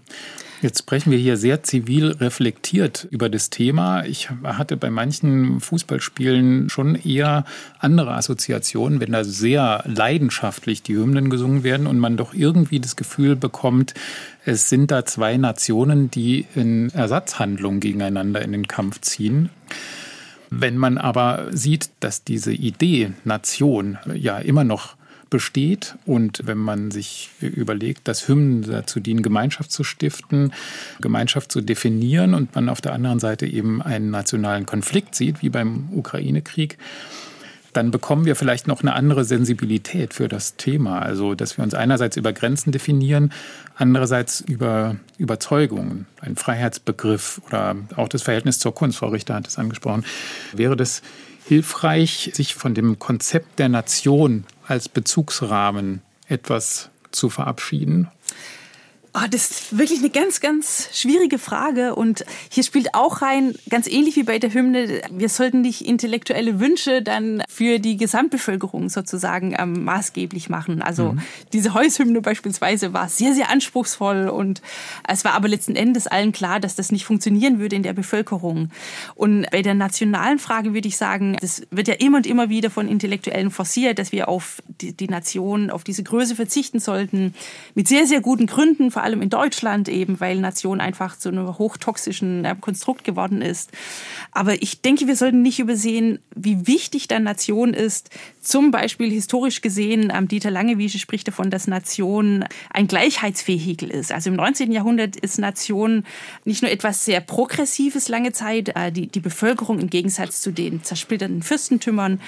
Speaker 1: Jetzt sprechen wir hier sehr zivil reflektiert über das Thema. Ich hatte bei manchen Fußballspielen schon eher andere Assoziationen, wenn da sehr leidenschaftlich die Hymnen gesungen werden und man doch irgendwie das Gefühl bekommt, es sind da zwei Nationen, die in Ersatzhandlungen gegeneinander in den Kampf ziehen. Wenn man aber sieht, dass diese Idee Nation ja immer noch besteht. Und wenn man sich überlegt, dass Hymnen dazu dienen, Gemeinschaft zu stiften, Gemeinschaft zu definieren und man auf der anderen Seite eben einen nationalen Konflikt sieht, wie beim Ukraine-Krieg, dann bekommen wir vielleicht noch eine andere Sensibilität für das Thema. Also, dass wir uns einerseits über Grenzen definieren, andererseits über Überzeugungen, ein Freiheitsbegriff oder auch das Verhältnis zur Kunst. Frau Richter hat es angesprochen. Wäre das hilfreich, sich von dem Konzept der Nation als Bezugsrahmen etwas zu verabschieden
Speaker 3: Oh, das ist wirklich eine ganz, ganz schwierige Frage. Und hier spielt auch rein, ganz ähnlich wie bei der Hymne, wir sollten nicht intellektuelle Wünsche dann für die Gesamtbevölkerung sozusagen ähm, maßgeblich machen. Also mhm. diese Heushymne beispielsweise war sehr, sehr anspruchsvoll und es war aber letzten Endes allen klar, dass das nicht funktionieren würde in der Bevölkerung. Und bei der nationalen Frage würde ich sagen, das wird ja immer und immer wieder von Intellektuellen forciert, dass wir auf die, die Nation, auf diese Größe verzichten sollten, mit sehr, sehr guten Gründen vor allem in Deutschland eben, weil Nation einfach zu einem hochtoxischen Konstrukt geworden ist. Aber ich denke, wir sollten nicht übersehen, wie wichtig dann Nation ist. Zum Beispiel historisch gesehen, Dieter Langewiesche spricht davon, dass Nation ein Gleichheitsvehikel ist. Also im 19. Jahrhundert ist Nation nicht nur etwas sehr Progressives lange Zeit, äh, die, die Bevölkerung im Gegensatz zu den zersplitterten Fürstentümern,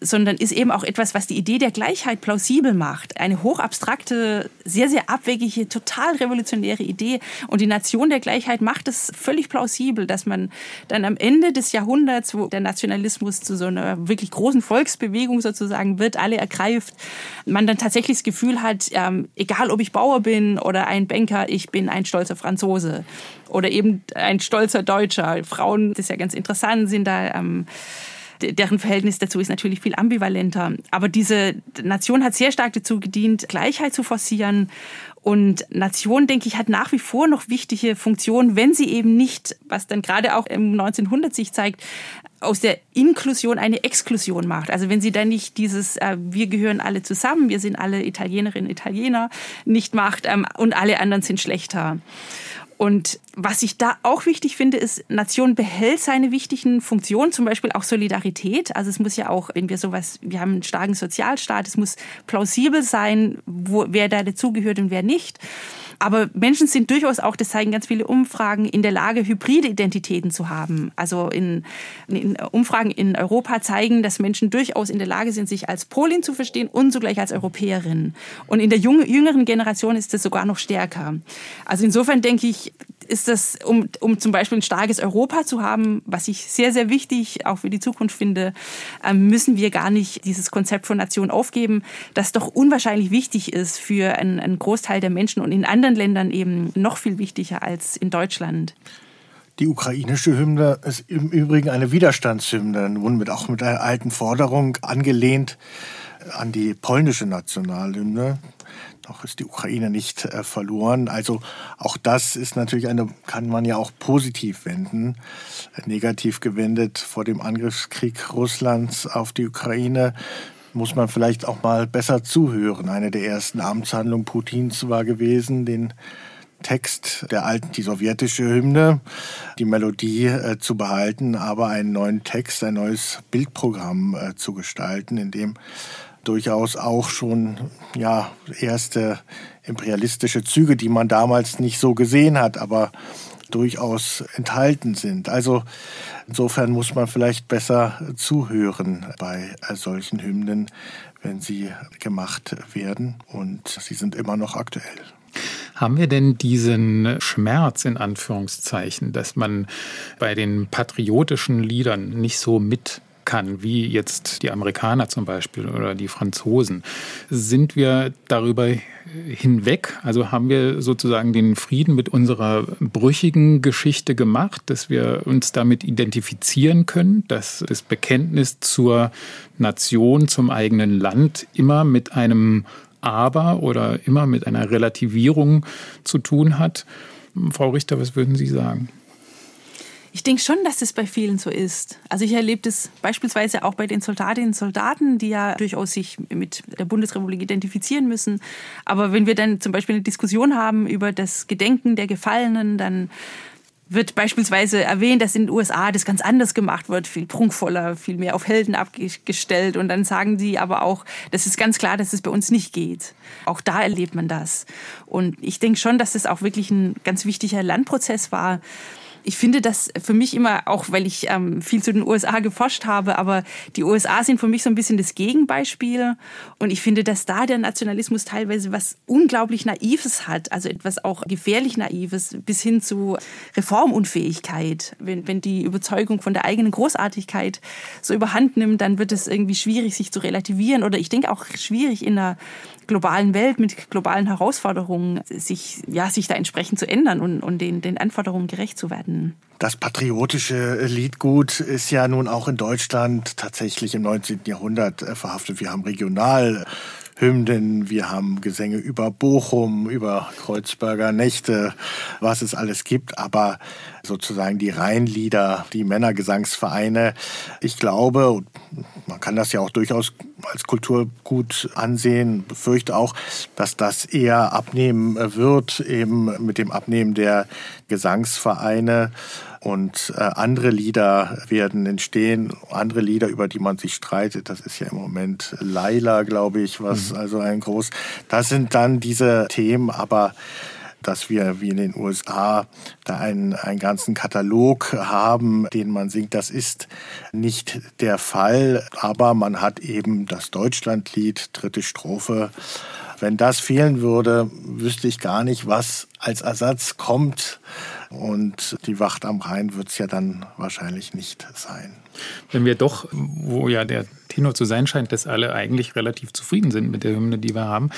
Speaker 3: sondern ist eben auch etwas, was die Idee der Gleichheit plausibel macht. Eine hochabstrakte, sehr, sehr abwegige, total revolutionäre Idee. Und die Nation der Gleichheit macht es völlig plausibel, dass man dann am Ende des Jahrhunderts, wo der Nationalismus zu so einer wirklich großen Volksbewegung sozusagen wird, alle ergreift, man dann tatsächlich das Gefühl hat, ähm, egal ob ich Bauer bin oder ein Banker, ich bin ein stolzer Franzose oder eben ein stolzer Deutscher. Frauen, das ist ja ganz interessant, sind da ähm, deren Verhältnis dazu ist natürlich viel ambivalenter. Aber diese Nation hat sehr stark dazu gedient, Gleichheit zu forcieren und Nation, denke ich, hat nach wie vor noch wichtige Funktionen, wenn sie eben nicht, was dann gerade auch im 1900 sich zeigt, aus der Inklusion eine Exklusion macht. Also wenn sie dann nicht dieses äh, wir gehören alle zusammen, wir sind alle Italienerinnen, Italiener nicht macht ähm, und alle anderen sind schlechter. Und was ich da auch wichtig finde, ist, Nation behält seine wichtigen Funktionen, zum Beispiel auch Solidarität. Also es muss ja auch, wenn wir sowas, wir haben einen starken Sozialstaat, es muss plausibel sein, wo, wer da dazugehört und wer nicht. Aber Menschen sind durchaus auch, das zeigen ganz viele Umfragen, in der Lage, hybride Identitäten zu haben. Also in, in Umfragen in Europa zeigen, dass Menschen durchaus in der Lage sind, sich als Polin zu verstehen und zugleich als Europäerin. Und in der jüngeren Generation ist das sogar noch stärker. Also insofern denke ich, ist das, um, um zum Beispiel ein starkes Europa zu haben, was ich sehr, sehr wichtig auch für die Zukunft finde, ähm, müssen wir gar nicht dieses Konzept von Nation aufgeben, das doch unwahrscheinlich wichtig ist für einen, einen Großteil der Menschen und in anderen Ländern eben noch viel wichtiger als in Deutschland.
Speaker 2: Die ukrainische Hymne ist im Übrigen eine Widerstandshymne, nun mit, auch mit einer alten Forderung angelehnt an die polnische Nationalhymne. Noch ist die Ukraine nicht äh, verloren. Also auch das ist natürlich eine, kann man ja auch positiv wenden. Negativ gewendet vor dem Angriffskrieg Russlands auf die Ukraine muss man vielleicht auch mal besser zuhören. Eine der ersten Amtshandlungen Putins war gewesen, den Text der alten, die sowjetische Hymne, die Melodie äh, zu behalten, aber einen neuen Text, ein neues Bildprogramm äh, zu gestalten, in dem durchaus auch schon ja erste imperialistische Züge, die man damals nicht so gesehen hat, aber durchaus enthalten sind. Also insofern muss man vielleicht besser zuhören bei solchen Hymnen, wenn sie gemacht werden und sie sind immer noch aktuell.
Speaker 1: Haben wir denn diesen Schmerz in Anführungszeichen, dass man bei den patriotischen Liedern nicht so mit kann, wie jetzt die Amerikaner zum Beispiel oder die Franzosen, sind wir darüber hinweg? Also haben wir sozusagen den Frieden mit unserer brüchigen Geschichte gemacht, dass wir uns damit identifizieren können, dass das Bekenntnis zur Nation, zum eigenen Land immer mit einem Aber oder immer mit einer Relativierung zu tun hat? Frau Richter, was würden Sie sagen?
Speaker 3: Ich denke schon, dass das bei vielen so ist. Also ich erlebe das beispielsweise auch bei den Soldatinnen und Soldaten, die ja durchaus sich mit der Bundesrepublik identifizieren müssen. Aber wenn wir dann zum Beispiel eine Diskussion haben über das Gedenken der Gefallenen, dann wird beispielsweise erwähnt, dass in den USA das ganz anders gemacht wird, viel prunkvoller, viel mehr auf Helden abgestellt. Und dann sagen die aber auch, das ist ganz klar, dass es bei uns nicht geht. Auch da erlebt man das. Und ich denke schon, dass das auch wirklich ein ganz wichtiger Lernprozess war, ich finde das für mich immer, auch weil ich ähm, viel zu den USA geforscht habe, aber die USA sind für mich so ein bisschen das Gegenbeispiel. Und ich finde, dass da der Nationalismus teilweise was unglaublich Naives hat, also etwas auch gefährlich Naives, bis hin zu Reformunfähigkeit. Wenn, wenn die Überzeugung von der eigenen Großartigkeit so überhand nimmt, dann wird es irgendwie schwierig, sich zu relativieren. Oder ich denke auch schwierig in einer globalen Welt mit globalen Herausforderungen sich, ja, sich da entsprechend zu ändern und, und den, den Anforderungen gerecht zu werden.
Speaker 2: Das patriotische Liedgut ist ja nun auch in Deutschland tatsächlich im 19. Jahrhundert äh, verhaftet. Wir haben regional Hymnen, wir haben Gesänge über Bochum, über Kreuzberger Nächte, was es alles gibt, aber sozusagen die Rheinlieder, die Männergesangsvereine, ich glaube, man kann das ja auch durchaus als Kulturgut ansehen, befürchte auch, dass das eher abnehmen wird, eben mit dem Abnehmen der Gesangsvereine und äh, andere Lieder werden entstehen, andere Lieder, über die man sich streitet. Das ist ja im Moment Laila, glaube ich, was mhm. also ein groß. Das sind dann diese Themen, aber dass wir wie in den USA da einen, einen ganzen Katalog haben, den man singt. Das ist nicht der Fall, aber man hat eben das Deutschlandlied, dritte Strophe. Wenn das fehlen würde, wüsste ich gar nicht, was als Ersatz kommt. Und die Wacht am Rhein wird es ja dann wahrscheinlich nicht sein.
Speaker 1: Wenn wir doch, wo ja der Tenor zu sein scheint, dass alle eigentlich relativ zufrieden sind mit der Hymne, die wir haben,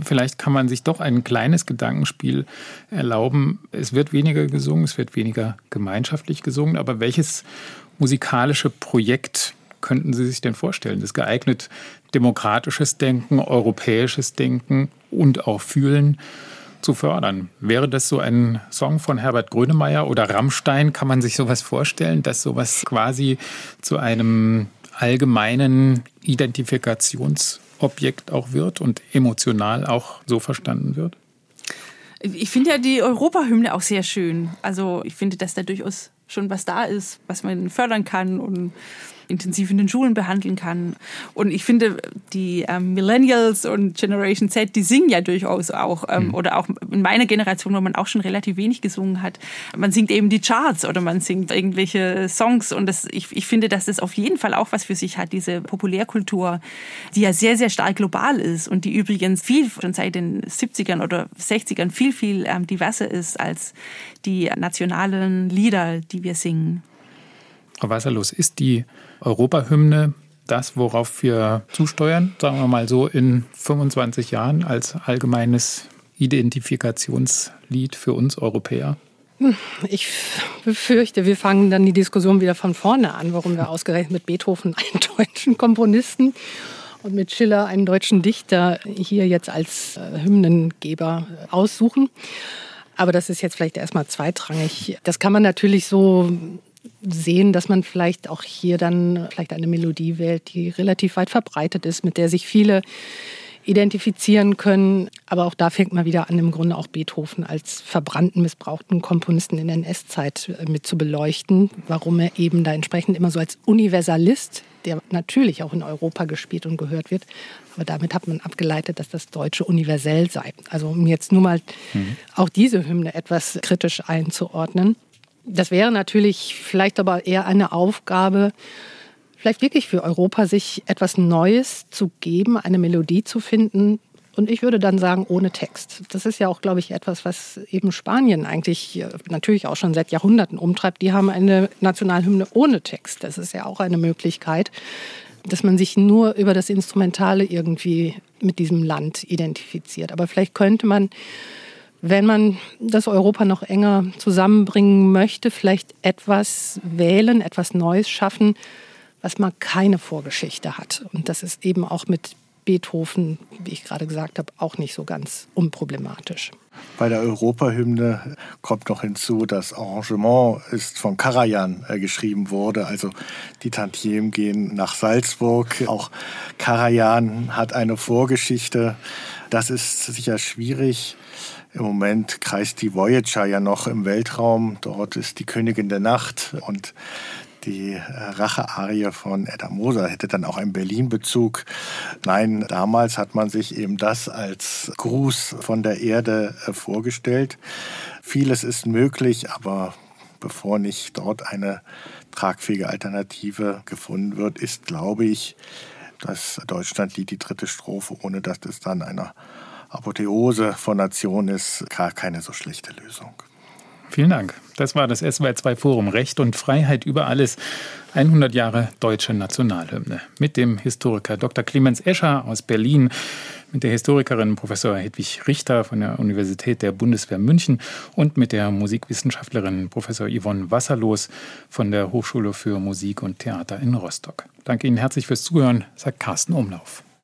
Speaker 1: vielleicht kann man sich doch ein kleines Gedankenspiel erlauben. Es wird weniger gesungen, es wird weniger gemeinschaftlich gesungen, aber welches musikalische Projekt könnten Sie sich denn vorstellen, das geeignet demokratisches Denken, europäisches Denken und auch Fühlen zu fördern. Wäre das so ein Song von Herbert Grönemeyer oder Rammstein? Kann man sich sowas vorstellen, dass sowas quasi zu einem allgemeinen Identifikationsobjekt auch wird und emotional auch so verstanden wird?
Speaker 3: Ich finde ja die Europahymne auch sehr schön. Also ich finde, dass da durchaus schon was da ist, was man fördern kann und intensiv in den Schulen behandeln kann. Und ich finde, die ähm, Millennials und Generation Z, die singen ja durchaus auch, ähm, mhm. oder auch in meiner Generation, wo man auch schon relativ wenig gesungen hat. Man singt eben die Charts oder man singt irgendwelche Songs und das, ich, ich finde, dass das auf jeden Fall auch was für sich hat, diese Populärkultur, die ja sehr, sehr stark global ist und die übrigens viel schon seit den 70ern oder 60ern viel, viel ähm, diverser ist als die nationalen Lieder, die wir singen.
Speaker 1: Frau Wasserlos, ist die Europahymne das, worauf wir zusteuern, sagen wir mal so in 25 Jahren als allgemeines Identifikationslied für uns Europäer?
Speaker 4: Ich befürchte, wir fangen dann die Diskussion wieder von vorne an, warum wir ausgerechnet mit Beethoven einen deutschen Komponisten und mit Schiller einen deutschen Dichter hier jetzt als äh, Hymnengeber aussuchen. Aber das ist jetzt vielleicht erstmal zweitrangig. Das kann man natürlich so sehen, dass man vielleicht auch hier dann vielleicht eine Melodie wählt, die relativ weit verbreitet ist, mit der sich viele identifizieren können. Aber auch da fängt man wieder an, im Grunde auch Beethoven als verbrannten, missbrauchten Komponisten in der NS-Zeit äh, mit zu beleuchten, warum er eben da entsprechend immer so als Universalist, der natürlich auch in Europa gespielt und gehört wird, aber damit hat man abgeleitet, dass das Deutsche universell sei. Also um jetzt nur mal mhm. auch diese Hymne etwas kritisch einzuordnen. Das wäre natürlich vielleicht aber eher eine Aufgabe, vielleicht wirklich für Europa, sich etwas Neues zu geben, eine Melodie zu finden. Und ich würde dann sagen, ohne Text. Das ist ja auch, glaube ich, etwas, was eben Spanien eigentlich äh, natürlich auch schon seit Jahrhunderten umtreibt. Die haben eine Nationalhymne ohne Text. Das ist ja auch eine Möglichkeit, dass man sich nur über das Instrumentale irgendwie mit diesem Land identifiziert. Aber vielleicht könnte man wenn man das Europa noch enger zusammenbringen möchte, vielleicht etwas wählen, etwas Neues schaffen, was mal keine Vorgeschichte hat. Und das ist eben auch mit Beethoven, wie ich gerade gesagt habe, auch nicht so ganz unproblematisch.
Speaker 2: Bei der Europahymne kommt noch hinzu, das Arrangement ist von Karajan äh, geschrieben wurde. Also die Tantiemen gehen nach Salzburg. Auch Karajan hat eine Vorgeschichte. Das ist sicher schwierig. Im Moment kreist die Voyager ja noch im Weltraum. Dort ist die Königin der Nacht und die äh, Rache-Arie von Edda Moser hätte dann auch einen Berlin-Bezug. Nein, damals hat man sich eben das als Gruß von der Erde äh, vorgestellt. Vieles ist möglich, aber bevor nicht dort eine tragfähige Alternative gefunden wird, ist, glaube ich, das Deutschlandlied, die dritte Strophe, ohne dass es dann eine Apotheose von Nation ist, gar keine so schlechte Lösung.
Speaker 1: Vielen Dank. Das war das SWR2 Forum Recht und Freiheit über alles. 100 Jahre deutsche Nationalhymne. Mit dem Historiker Dr. Clemens Escher aus Berlin, mit der Historikerin Professor Hedwig Richter von der Universität der Bundeswehr München und mit der Musikwissenschaftlerin Professor Yvonne Wasserlos von der Hochschule für Musik und Theater in Rostock. Danke Ihnen herzlich fürs Zuhören, sagt Carsten Umlauf.